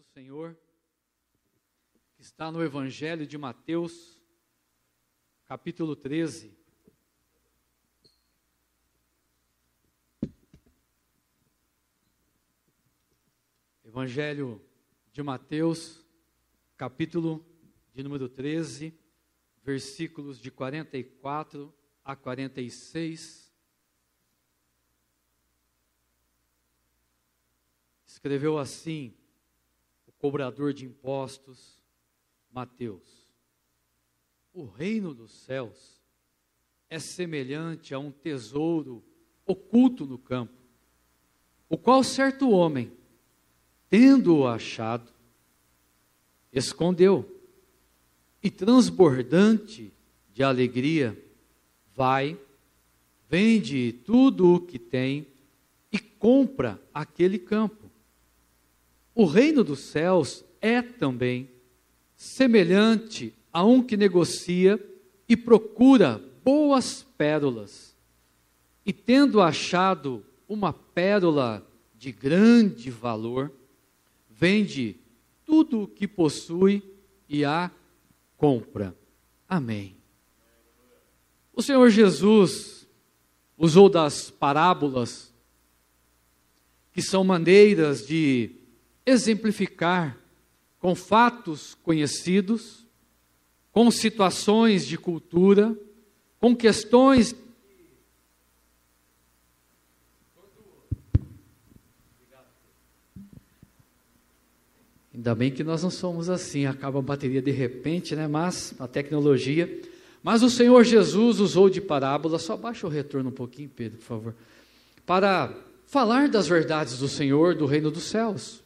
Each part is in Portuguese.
do Senhor, que está no Evangelho de Mateus, capítulo 13. Evangelho de Mateus, capítulo de número 13, versículos de 44 a 46. Escreveu assim cobrador de impostos, Mateus: O reino dos céus é semelhante a um tesouro oculto no campo, o qual certo homem, tendo-o achado, escondeu e transbordante de alegria, vai, vende tudo o que tem e compra aquele campo. O reino dos céus é também semelhante a um que negocia e procura boas pérolas. E tendo achado uma pérola de grande valor, vende tudo o que possui e a compra. Amém. O Senhor Jesus usou das parábolas, que são maneiras de exemplificar com fatos conhecidos, com situações de cultura, com questões Ainda bem que nós não somos assim, acaba a bateria de repente, né? Mas a tecnologia. Mas o Senhor Jesus usou de parábola, só baixa o retorno um pouquinho, Pedro, por favor, para falar das verdades do Senhor, do reino dos céus.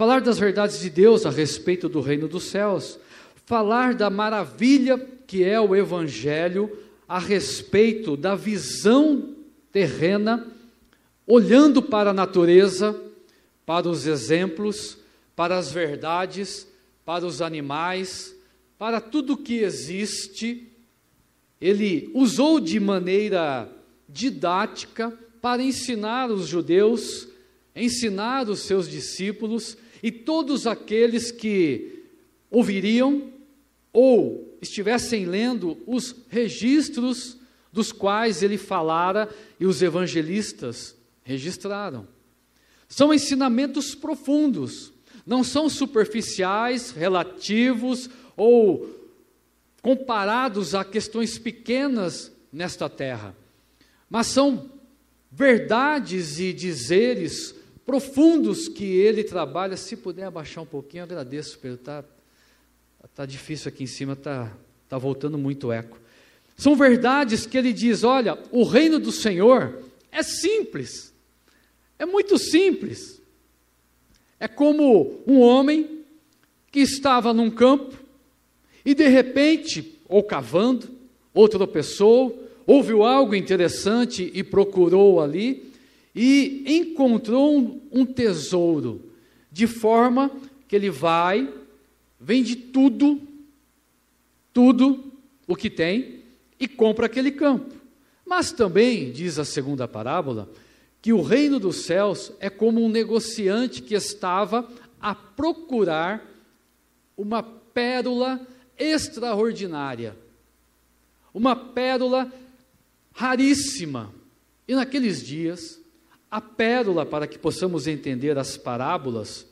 Falar das verdades de Deus a respeito do reino dos céus. Falar da maravilha que é o evangelho a respeito da visão terrena, olhando para a natureza, para os exemplos para as verdades, para os animais, para tudo que existe. Ele usou de maneira didática para ensinar os judeus, ensinar os seus discípulos e todos aqueles que ouviriam ou estivessem lendo os registros dos quais ele falara e os evangelistas registraram. São ensinamentos profundos, não são superficiais, relativos ou comparados a questões pequenas nesta terra, mas são verdades e dizeres profundos que ele trabalha. Se puder abaixar um pouquinho, agradeço, Pedro. Está tá difícil aqui em cima, está tá voltando muito eco. São verdades que ele diz: olha, o reino do Senhor é simples, é muito simples. É como um homem que estava num campo e de repente, ou cavando, ou tropeçou, ouviu algo interessante e procurou ali e encontrou um, um tesouro, de forma que ele vai, vende tudo, tudo o que tem e compra aquele campo. Mas também, diz a segunda parábola, que o reino dos céus é como um negociante que estava a procurar uma pérola extraordinária, uma pérola raríssima. E naqueles dias, a pérola, para que possamos entender as parábolas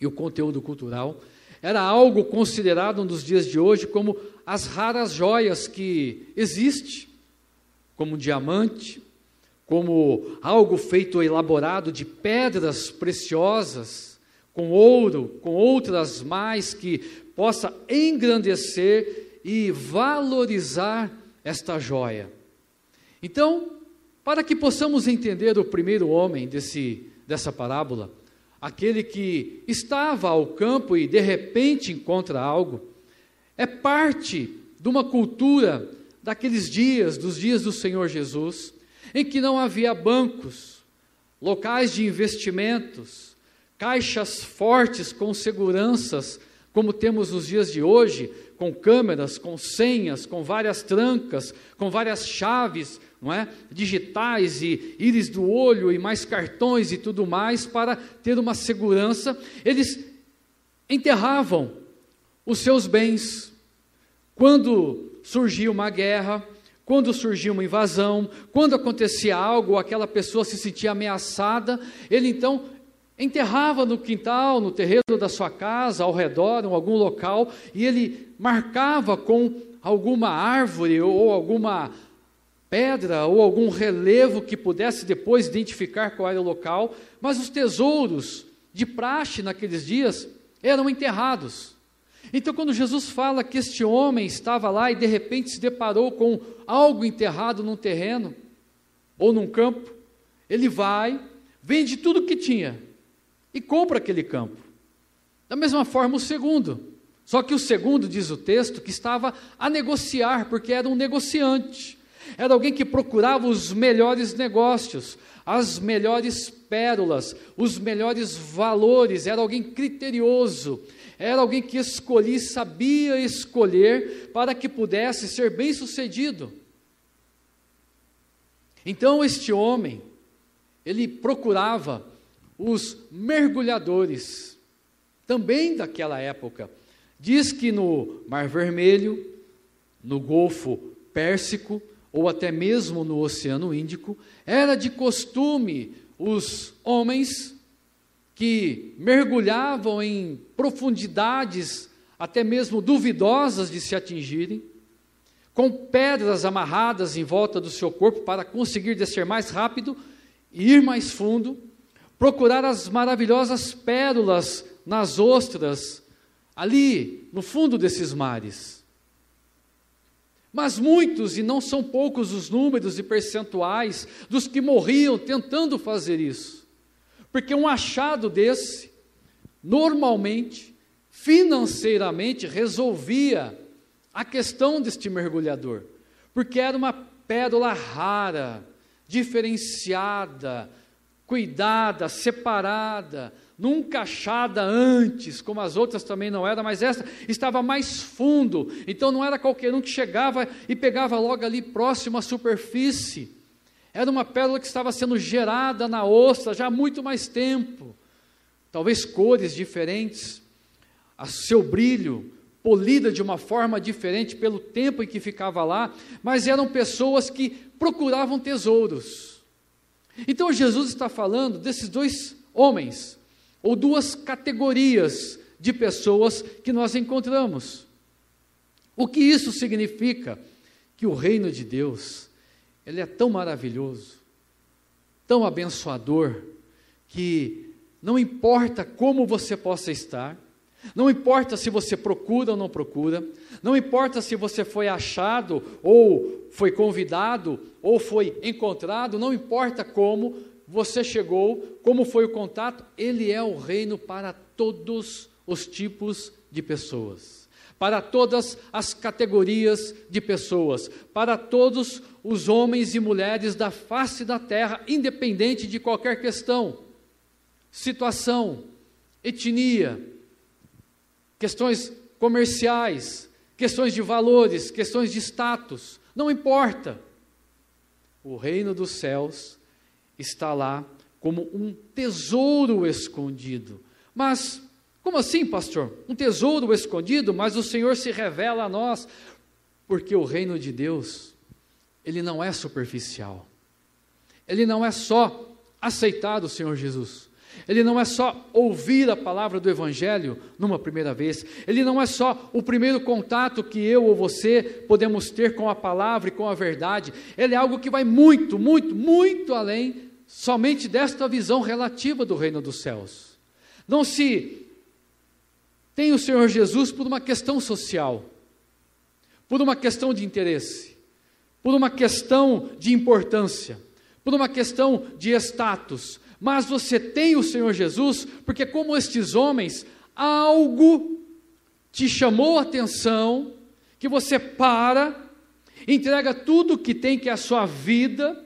e o conteúdo cultural, era algo considerado nos dias de hoje como as raras joias que existe, como um diamante, como algo feito elaborado de pedras preciosas, com ouro, com outras mais que possa engrandecer e valorizar esta joia. Então, para que possamos entender o primeiro homem desse, dessa parábola, aquele que estava ao campo e de repente encontra algo, é parte de uma cultura daqueles dias, dos dias do Senhor Jesus, em que não havia bancos, locais de investimentos, caixas fortes com seguranças, como temos nos dias de hoje, com câmeras, com senhas, com várias trancas, com várias chaves, não é? Digitais e íris do olho e mais cartões e tudo mais para ter uma segurança. Eles enterravam os seus bens. Quando surgia uma guerra, quando surgia uma invasão, quando acontecia algo, aquela pessoa se sentia ameaçada, ele então enterrava no quintal, no terreno da sua casa, ao redor, em algum local, e ele marcava com alguma árvore ou alguma pedra ou algum relevo que pudesse depois identificar qual era o local, mas os tesouros de praxe naqueles dias eram enterrados. Então, quando Jesus fala que este homem estava lá e de repente se deparou com algo enterrado num terreno ou num campo, ele vai, vende tudo o que tinha e compra aquele campo. Da mesma forma, o segundo. Só que o segundo, diz o texto, que estava a negociar, porque era um negociante. Era alguém que procurava os melhores negócios, as melhores pérolas, os melhores valores, era alguém criterioso, era alguém que escolhia, sabia escolher para que pudesse ser bem sucedido. Então este homem, ele procurava os mergulhadores, também daquela época. Diz que no Mar Vermelho, no Golfo Pérsico, ou até mesmo no Oceano Índico, era de costume os homens que mergulhavam em profundidades até mesmo duvidosas de se atingirem, com pedras amarradas em volta do seu corpo para conseguir descer mais rápido e ir mais fundo, procurar as maravilhosas pérolas nas ostras, ali no fundo desses mares. Mas muitos, e não são poucos os números e percentuais, dos que morriam tentando fazer isso. Porque um achado desse, normalmente, financeiramente, resolvia a questão deste mergulhador. Porque era uma pérola rara, diferenciada, cuidada, separada, nunca achada antes, como as outras também não eram, mas essa estava mais fundo, então não era qualquer um que chegava e pegava logo ali próximo à superfície. Era uma pérola que estava sendo gerada na ostra já há muito mais tempo. Talvez cores diferentes, a seu brilho polida de uma forma diferente pelo tempo em que ficava lá, mas eram pessoas que procuravam tesouros. Então Jesus está falando desses dois homens, ou duas categorias de pessoas que nós encontramos. O que isso significa? Que o reino de Deus ele é tão maravilhoso, tão abençoador, que não importa como você possa estar, não importa se você procura ou não procura, não importa se você foi achado ou foi convidado ou foi encontrado, não importa como você chegou, como foi o contato, ele é o reino para todos os tipos de pessoas para todas as categorias de pessoas, para todos os homens e mulheres da face da terra, independente de qualquer questão, situação, etnia, questões comerciais, questões de valores, questões de status, não importa. O reino dos céus está lá como um tesouro escondido. Mas como assim, pastor? Um tesouro escondido, mas o Senhor se revela a nós, porque o reino de Deus, ele não é superficial. Ele não é só aceitar o Senhor Jesus. Ele não é só ouvir a palavra do Evangelho numa primeira vez. Ele não é só o primeiro contato que eu ou você podemos ter com a palavra e com a verdade. Ele é algo que vai muito, muito, muito além somente desta visão relativa do reino dos céus. Não se tem o Senhor Jesus por uma questão social, por uma questão de interesse, por uma questão de importância, por uma questão de status, mas você tem o Senhor Jesus porque, como estes homens, algo te chamou a atenção, que você para, entrega tudo que tem, que é a sua vida,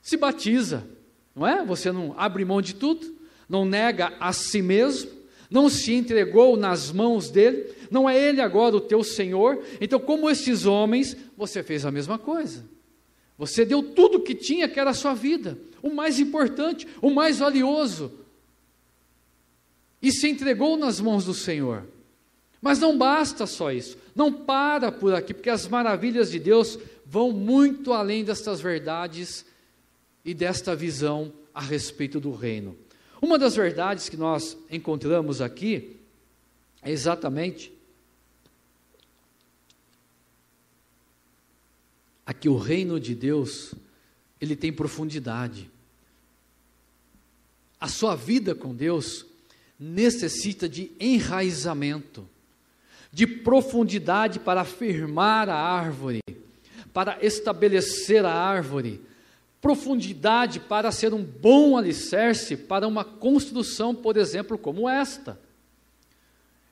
se batiza, não é? Você não abre mão de tudo, não nega a si mesmo, não se entregou nas mãos dele, Não é Ele agora o teu Senhor? Então, como estes homens, você fez a mesma coisa. Você deu tudo que tinha, que era a sua vida, o mais importante, o mais valioso, e se entregou nas mãos do Senhor. Mas não basta só isso, não para por aqui, porque as maravilhas de Deus vão muito além destas verdades e desta visão a respeito do reino. Uma das verdades que nós encontramos aqui é exatamente a que o reino de Deus, ele tem profundidade. A sua vida com Deus necessita de enraizamento, de profundidade para firmar a árvore, para estabelecer a árvore, profundidade para ser um bom alicerce para uma construção, por exemplo, como esta.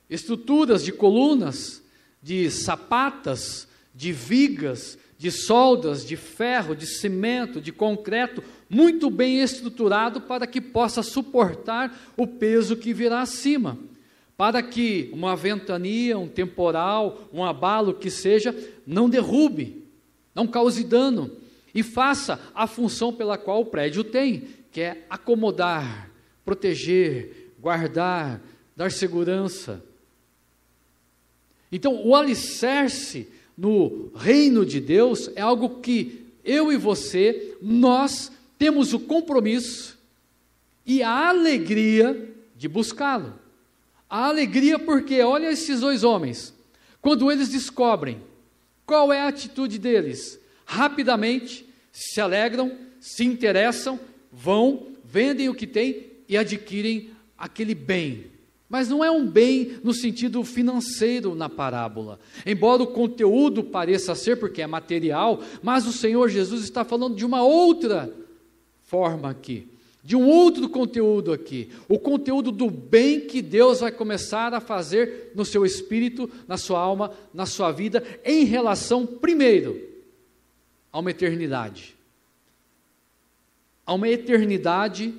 Estruturas de colunas, de sapatas, de vigas, de soldas, de ferro, de cimento, de concreto, muito bem estruturado para que possa suportar o peso que virá acima. Para que uma ventania, um temporal, um abalo que seja, não derrube, não cause dano e faça a função pela qual o prédio tem, que é acomodar, proteger, guardar, dar segurança. Então, o alicerce no reino de Deus é algo que eu e você, nós temos o compromisso e a alegria de buscá-lo. A alegria porque, olha esses dois homens, quando eles descobrem qual é a atitude deles, rapidamente se alegram, se interessam, vão, vendem o que têm e adquirem aquele bem. Mas não é um bem no sentido financeiro na parábola. Embora o conteúdo pareça ser, porque é material, mas o Senhor Jesus está falando de uma outra forma aqui, de um outro conteúdo aqui. O conteúdo do bem que Deus vai começar a fazer no seu espírito, na sua alma, na sua vida, em relação, primeiro, a uma eternidade. A uma eternidade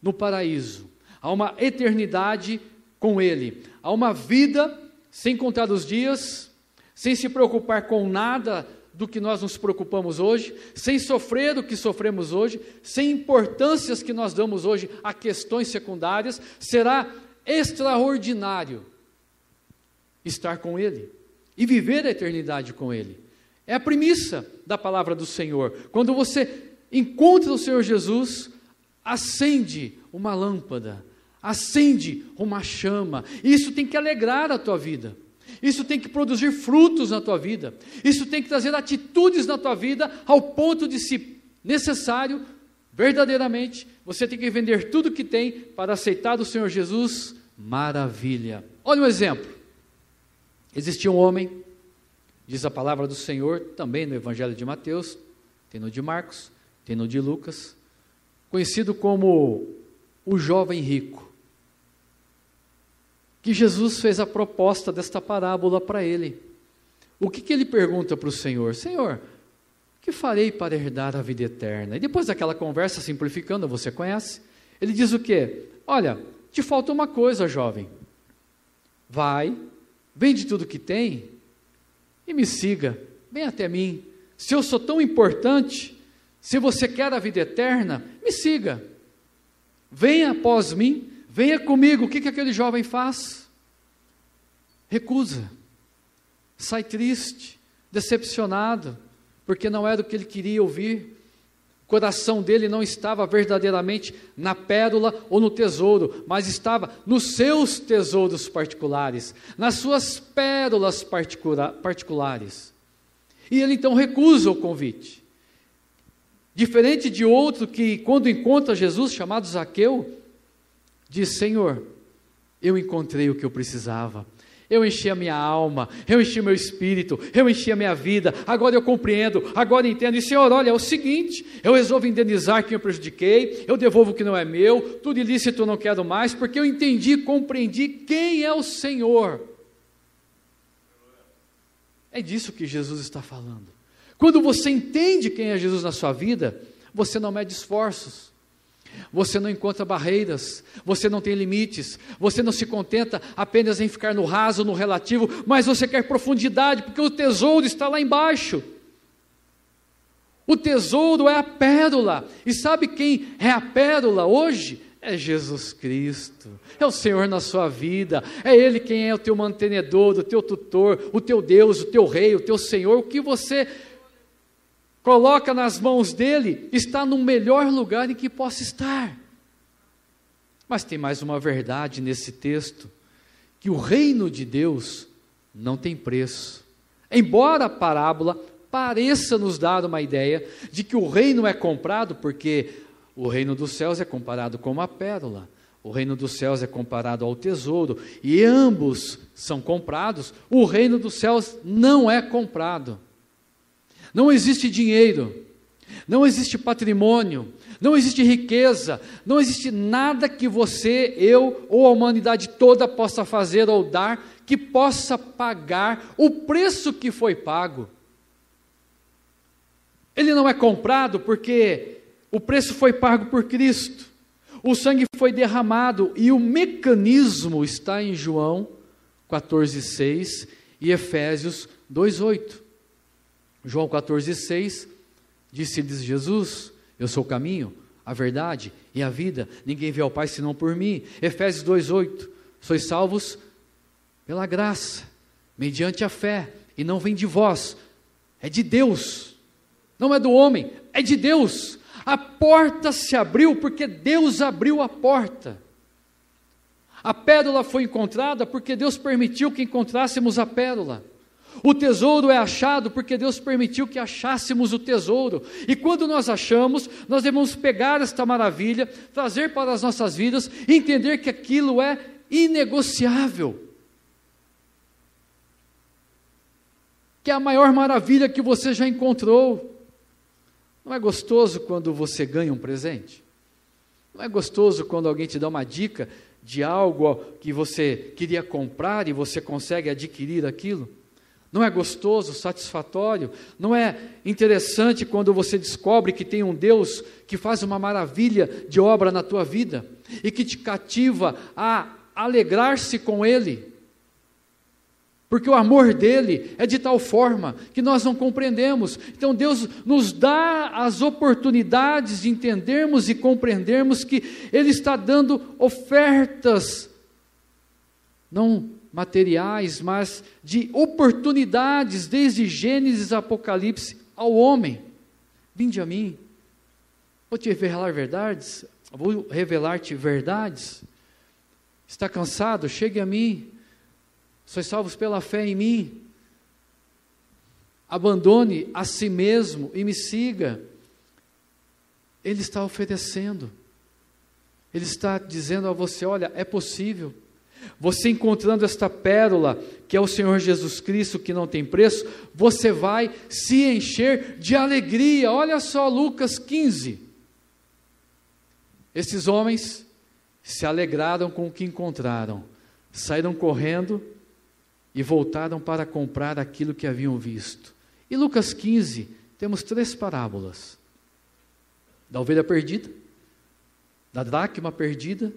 no paraíso. A uma eternidade com Ele. A uma vida sem contar os dias, sem se preocupar com nada do que nós nos preocupamos hoje, sem sofrer do que sofremos hoje, sem importâncias que nós damos hoje a questões secundárias, será extraordinário estar com Ele e viver a eternidade com Ele. É a premissa da palavra do Senhor. Quando você encontra o Senhor Jesus, acende uma lâmpada, acende uma chama. Isso tem que alegrar a tua vida. Isso tem que produzir frutos na tua vida. Isso tem que trazer atitudes na tua vida ao ponto de, se necessário, verdadeiramente, você tem que vender tudo que tem para aceitar o Senhor Jesus. Maravilha. Olha um exemplo. Existia um homem Diz a palavra do Senhor também no Evangelho de Mateus, tem no de Marcos, tem no de Lucas, conhecido como o jovem rico. Que Jesus fez a proposta desta parábola para ele. O que, que ele pergunta para o Senhor? Senhor, que farei para herdar a vida eterna? E depois daquela conversa simplificando, você conhece? Ele diz o quê? Olha, te falta uma coisa, jovem. Vai, vende tudo que tem e me siga, vem até mim. Se eu sou tão importante, se você quer a vida eterna, me siga. Venha após mim, venha comigo. O que, que aquele jovem faz? Recusa, sai triste, decepcionado, porque não era o que ele queria ouvir coração dele não estava verdadeiramente na pérola ou no tesouro, mas estava nos seus tesouros particulares, nas suas pérolas particulares. E ele então recusa o convite. Diferente de outro que, quando encontra Jesus, chamado Zaqueu, diz: Senhor, eu encontrei o que eu precisava, eu enchi a minha alma, eu enchi o meu espírito, eu enchi a minha vida, agora eu compreendo, agora entendo. E Senhor, olha, é o seguinte: eu resolvo indenizar quem eu prejudiquei, eu devolvo o que não é meu, tudo ilícito eu não quero mais, porque eu entendi, compreendi quem é o Senhor. É disso que Jesus está falando. Quando você entende quem é Jesus na sua vida, você não mede esforços. Você não encontra barreiras, você não tem limites, você não se contenta apenas em ficar no raso, no relativo, mas você quer profundidade, porque o tesouro está lá embaixo. O tesouro é a pérola, e sabe quem é a pérola hoje? É Jesus Cristo, é o Senhor na sua vida, é Ele quem é o teu mantenedor, o teu tutor, o teu Deus, o teu Rei, o teu Senhor, o que você coloca nas mãos dele, está no melhor lugar em que possa estar. Mas tem mais uma verdade nesse texto: que o reino de Deus não tem preço. Embora a parábola pareça nos dar uma ideia de que o reino é comprado, porque o reino dos céus é comparado com uma pérola, o reino dos céus é comparado ao tesouro, e ambos são comprados, o reino dos céus não é comprado. Não existe dinheiro, não existe patrimônio, não existe riqueza, não existe nada que você, eu ou a humanidade toda possa fazer ou dar que possa pagar o preço que foi pago. Ele não é comprado porque o preço foi pago por Cristo. O sangue foi derramado e o mecanismo está em João 14:6 e Efésios 2:8. João 14,6 disse-lhes Jesus: Eu sou o caminho, a verdade e a vida, ninguém vê ao Pai senão por mim. Efésios 2,8: Sois salvos pela graça, mediante a fé, e não vem de vós, é de Deus, não é do homem, é de Deus. A porta se abriu porque Deus abriu a porta. A pérola foi encontrada porque Deus permitiu que encontrássemos a pérola. O tesouro é achado porque Deus permitiu que achássemos o tesouro. E quando nós achamos, nós devemos pegar esta maravilha, trazer para as nossas vidas entender que aquilo é inegociável. Que é a maior maravilha que você já encontrou. Não é gostoso quando você ganha um presente? Não é gostoso quando alguém te dá uma dica de algo que você queria comprar e você consegue adquirir aquilo? Não é gostoso, satisfatório? Não é interessante quando você descobre que tem um Deus que faz uma maravilha de obra na tua vida e que te cativa a alegrar-se com Ele? Porque o amor dele é de tal forma que nós não compreendemos. Então Deus nos dá as oportunidades de entendermos e compreendermos que Ele está dando ofertas, não materiais, mas de oportunidades, desde Gênesis Apocalipse ao homem. Vinde a mim, vou te revelar verdades, vou revelar-te verdades. Está cansado? Chegue a mim. Sois salvos pela fé em mim. Abandone a si mesmo e me siga. Ele está oferecendo. Ele está dizendo a você: olha, é possível. Você encontrando esta pérola, que é o Senhor Jesus Cristo, que não tem preço, você vai se encher de alegria. Olha só Lucas 15. Esses homens se alegraram com o que encontraram, saíram correndo e voltaram para comprar aquilo que haviam visto. E Lucas 15, temos três parábolas: da ovelha perdida, da dracma perdida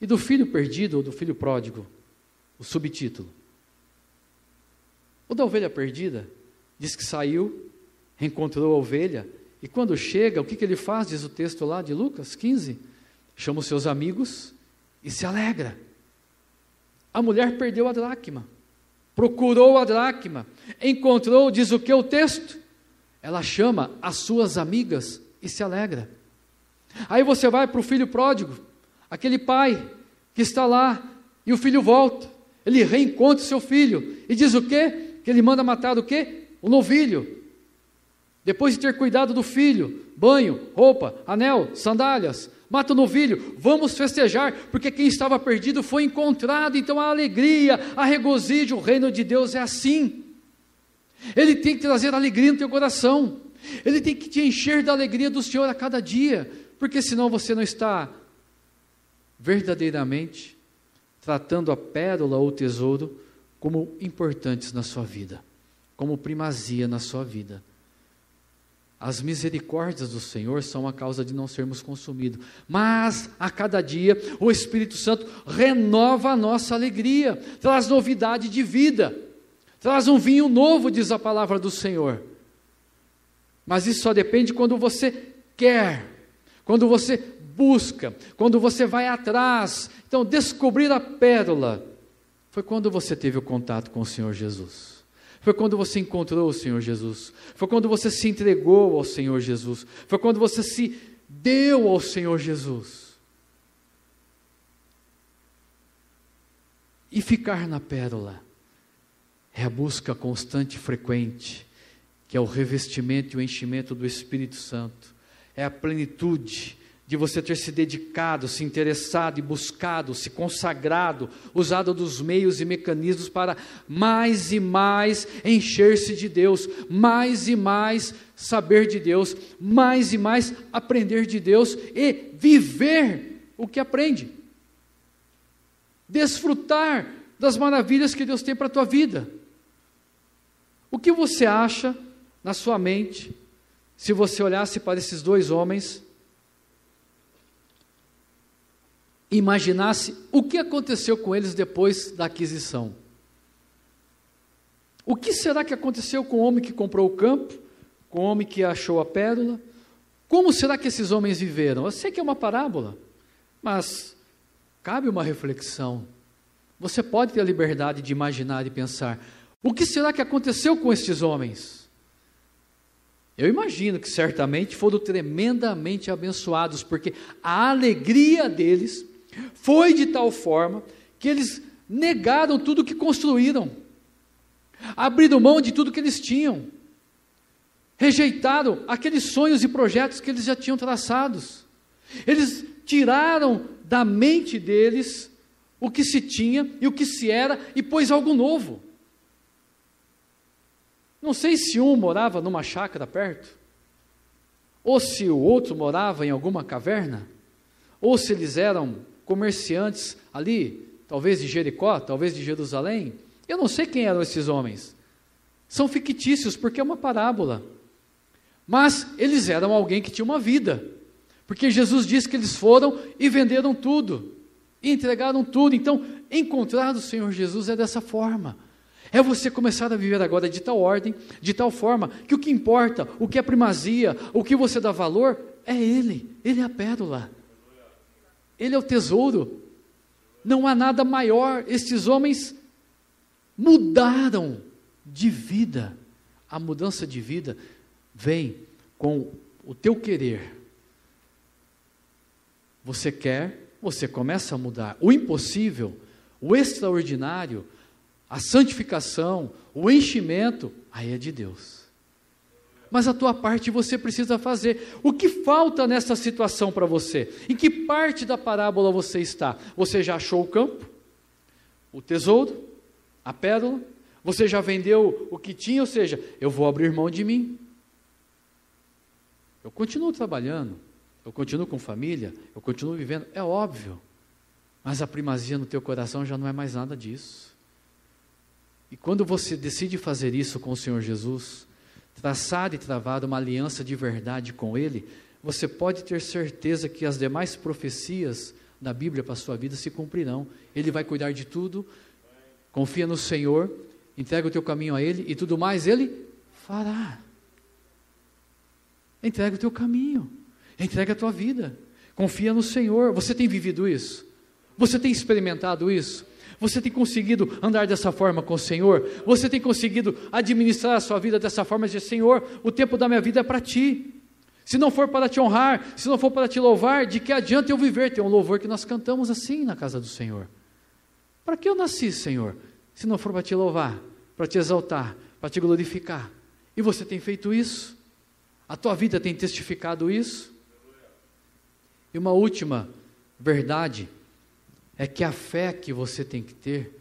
e do filho perdido ou do filho pródigo, o subtítulo. O da ovelha perdida diz que saiu, reencontrou a ovelha, e quando chega, o que, que ele faz? Diz o texto lá de Lucas 15: chama os seus amigos e se alegra. A mulher perdeu a dracma, procurou a dracma, encontrou, diz o que o texto? Ela chama as suas amigas e se alegra. Aí você vai para o filho pródigo, Aquele pai que está lá e o filho volta, ele reencontra seu filho e diz o quê? Que ele manda matar o quê? O novilho. Depois de ter cuidado do filho, banho, roupa, anel, sandálias, mata o novilho, vamos festejar, porque quem estava perdido foi encontrado, então a alegria, a regozijo, o reino de Deus é assim. Ele tem que trazer alegria no teu coração, ele tem que te encher da alegria do Senhor a cada dia, porque senão você não está verdadeiramente tratando a pérola ou tesouro como importantes na sua vida, como primazia na sua vida. As misericórdias do Senhor são a causa de não sermos consumidos. Mas a cada dia o Espírito Santo renova a nossa alegria, traz novidade de vida, traz um vinho novo, diz a palavra do Senhor. Mas isso só depende quando você quer, quando você busca, quando você vai atrás. Então, descobrir a pérola foi quando você teve o contato com o Senhor Jesus. Foi quando você encontrou o Senhor Jesus. Foi quando você se entregou ao Senhor Jesus. Foi quando você se deu ao Senhor Jesus. E ficar na pérola é a busca constante e frequente, que é o revestimento e o enchimento do Espírito Santo. É a plenitude de você ter se dedicado, se interessado e buscado, se consagrado, usado dos meios e mecanismos para mais e mais encher-se de Deus, mais e mais saber de Deus, mais e mais aprender de Deus e viver o que aprende. Desfrutar das maravilhas que Deus tem para a tua vida. O que você acha na sua mente se você olhasse para esses dois homens? Imaginasse o que aconteceu com eles depois da aquisição. O que será que aconteceu com o homem que comprou o campo, com o homem que achou a pérola? Como será que esses homens viveram? Eu sei que é uma parábola, mas cabe uma reflexão. Você pode ter a liberdade de imaginar e pensar: o que será que aconteceu com estes homens? Eu imagino que certamente foram tremendamente abençoados, porque a alegria deles foi de tal forma que eles negaram tudo que construíram, abriram mão de tudo que eles tinham, rejeitaram aqueles sonhos e projetos que eles já tinham traçados. Eles tiraram da mente deles o que se tinha e o que se era e pôs algo novo. Não sei se um morava numa chácara perto, ou se o outro morava em alguma caverna, ou se eles eram comerciantes ali, talvez de Jericó, talvez de Jerusalém. Eu não sei quem eram esses homens. São fictícios porque é uma parábola. Mas eles eram alguém que tinha uma vida. Porque Jesus disse que eles foram e venderam tudo, e entregaram tudo. Então, encontrar o Senhor Jesus é dessa forma. É você começar a viver agora de tal ordem, de tal forma, que o que importa, o que é primazia, o que você dá valor, é Ele, Ele é a pérola. Ele é o tesouro. Não há nada maior. Estes homens mudaram de vida. A mudança de vida vem com o teu querer. Você quer, você começa a mudar. O impossível, o extraordinário, a santificação, o enchimento, aí é de Deus mas a tua parte você precisa fazer. O que falta nessa situação para você? Em que parte da parábola você está? Você já achou o campo? O tesouro? A pérola? Você já vendeu o que tinha? Ou seja, eu vou abrir mão de mim. Eu continuo trabalhando, eu continuo com família, eu continuo vivendo, é óbvio. Mas a primazia no teu coração já não é mais nada disso. E quando você decide fazer isso com o Senhor Jesus, traçado e travado uma aliança de verdade com Ele, você pode ter certeza que as demais profecias da Bíblia para a sua vida se cumprirão. Ele vai cuidar de tudo, confia no Senhor, entrega o teu caminho a Ele e tudo mais Ele fará. Entrega o teu caminho, entrega a tua vida, confia no Senhor. Você tem vivido isso? Você tem experimentado isso? Você tem conseguido andar dessa forma com o Senhor? Você tem conseguido administrar a sua vida dessa forma? Dizer, Senhor, o tempo da minha vida é para ti. Se não for para te honrar, se não for para te louvar, de que adianta eu viver? Tem um louvor que nós cantamos assim na casa do Senhor. Para que eu nasci, Senhor? Se não for para te louvar, para te exaltar, para te glorificar. E você tem feito isso? A tua vida tem testificado isso? E uma última verdade é que a fé que você tem que ter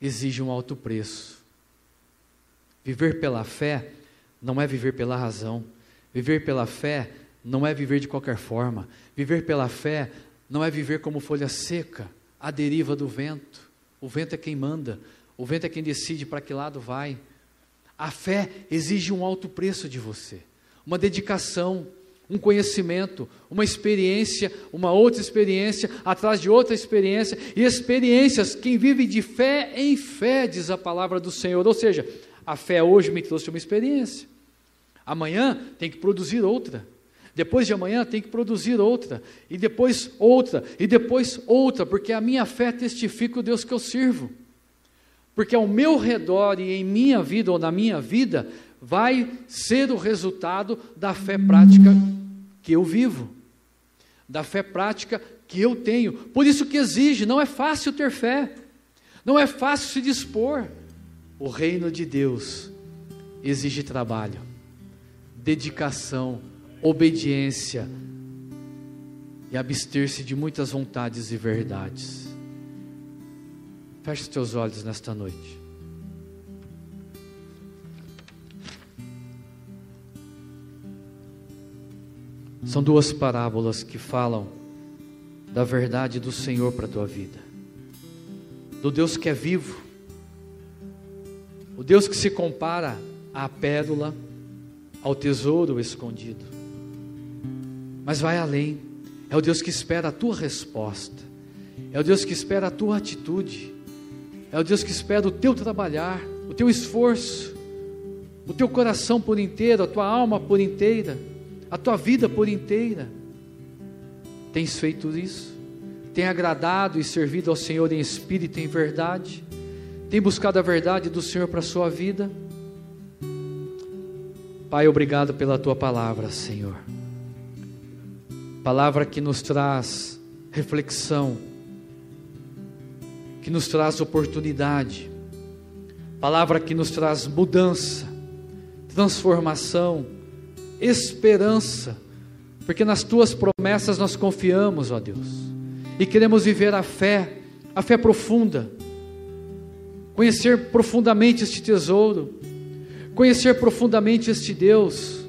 exige um alto preço. Viver pela fé não é viver pela razão. Viver pela fé não é viver de qualquer forma. Viver pela fé não é viver como folha seca, à deriva do vento. O vento é quem manda, o vento é quem decide para que lado vai. A fé exige um alto preço de você, uma dedicação, um conhecimento, uma experiência, uma outra experiência, atrás de outra experiência, e experiências, quem vive de fé em fé, diz a palavra do Senhor. Ou seja, a fé hoje me trouxe uma experiência, amanhã tem que produzir outra. Depois de amanhã tem que produzir outra, e depois outra, e depois outra, porque a minha fé testifica o Deus que eu sirvo. Porque ao meu redor e em minha vida ou na minha vida vai ser o resultado da fé prática que eu vivo, da fé prática que eu tenho. Por isso que exige, não é fácil ter fé, não é fácil se dispor. O reino de Deus exige trabalho, dedicação, obediência e abster-se de muitas vontades e verdades. Feche os teus olhos nesta noite. São duas parábolas que falam da verdade do Senhor para a tua vida, do Deus que é vivo, o Deus que se compara à pérola, ao tesouro escondido, mas vai além, é o Deus que espera a tua resposta, é o Deus que espera a tua atitude, é o Deus que espera o teu trabalhar, o teu esforço, o teu coração por inteiro, a tua alma por inteira a tua vida por inteira. Tens feito isso? Tem agradado e servido ao Senhor em espírito e em verdade? Tem buscado a verdade do Senhor para a sua vida? Pai, obrigado pela tua palavra, Senhor. Palavra que nos traz reflexão, que nos traz oportunidade, palavra que nos traz mudança, transformação, esperança, porque nas tuas promessas nós confiamos, ó Deus, e queremos viver a fé, a fé profunda, conhecer profundamente este tesouro, conhecer profundamente este Deus,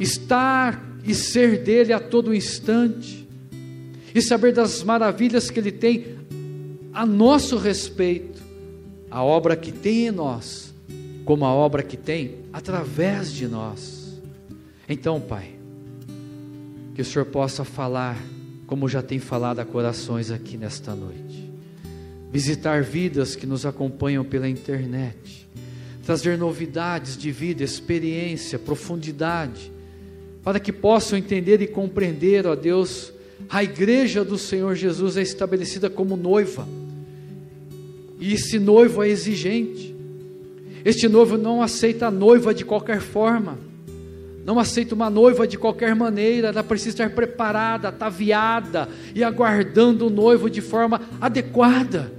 estar e ser dele a todo instante, e saber das maravilhas que ele tem a nosso respeito, a obra que tem em nós, como a obra que tem através de nós. Então, Pai, que o Senhor possa falar, como já tem falado a corações aqui nesta noite, visitar vidas que nos acompanham pela internet, trazer novidades de vida, experiência, profundidade, para que possam entender e compreender, ó Deus, a igreja do Senhor Jesus é estabelecida como noiva, e esse noivo é exigente, este noivo não aceita a noiva de qualquer forma, não aceita uma noiva de qualquer maneira, ela precisa estar preparada, ataviada e aguardando o noivo de forma adequada.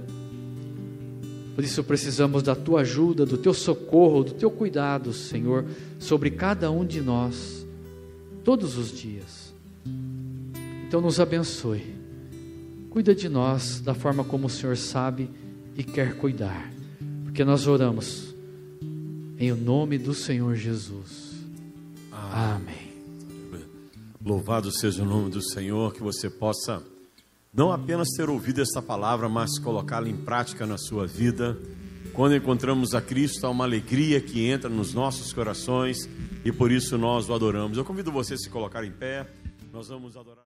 Por isso precisamos da tua ajuda, do teu socorro, do teu cuidado, Senhor, sobre cada um de nós, todos os dias. Então nos abençoe, cuida de nós da forma como o Senhor sabe e quer cuidar, porque nós oramos em o nome do Senhor Jesus. Amém. Louvado seja o nome do Senhor, que você possa não apenas ter ouvido esta palavra, mas colocá-la em prática na sua vida. Quando encontramos a Cristo, há uma alegria que entra nos nossos corações e por isso nós o adoramos. Eu convido você a se colocar em pé, nós vamos adorar.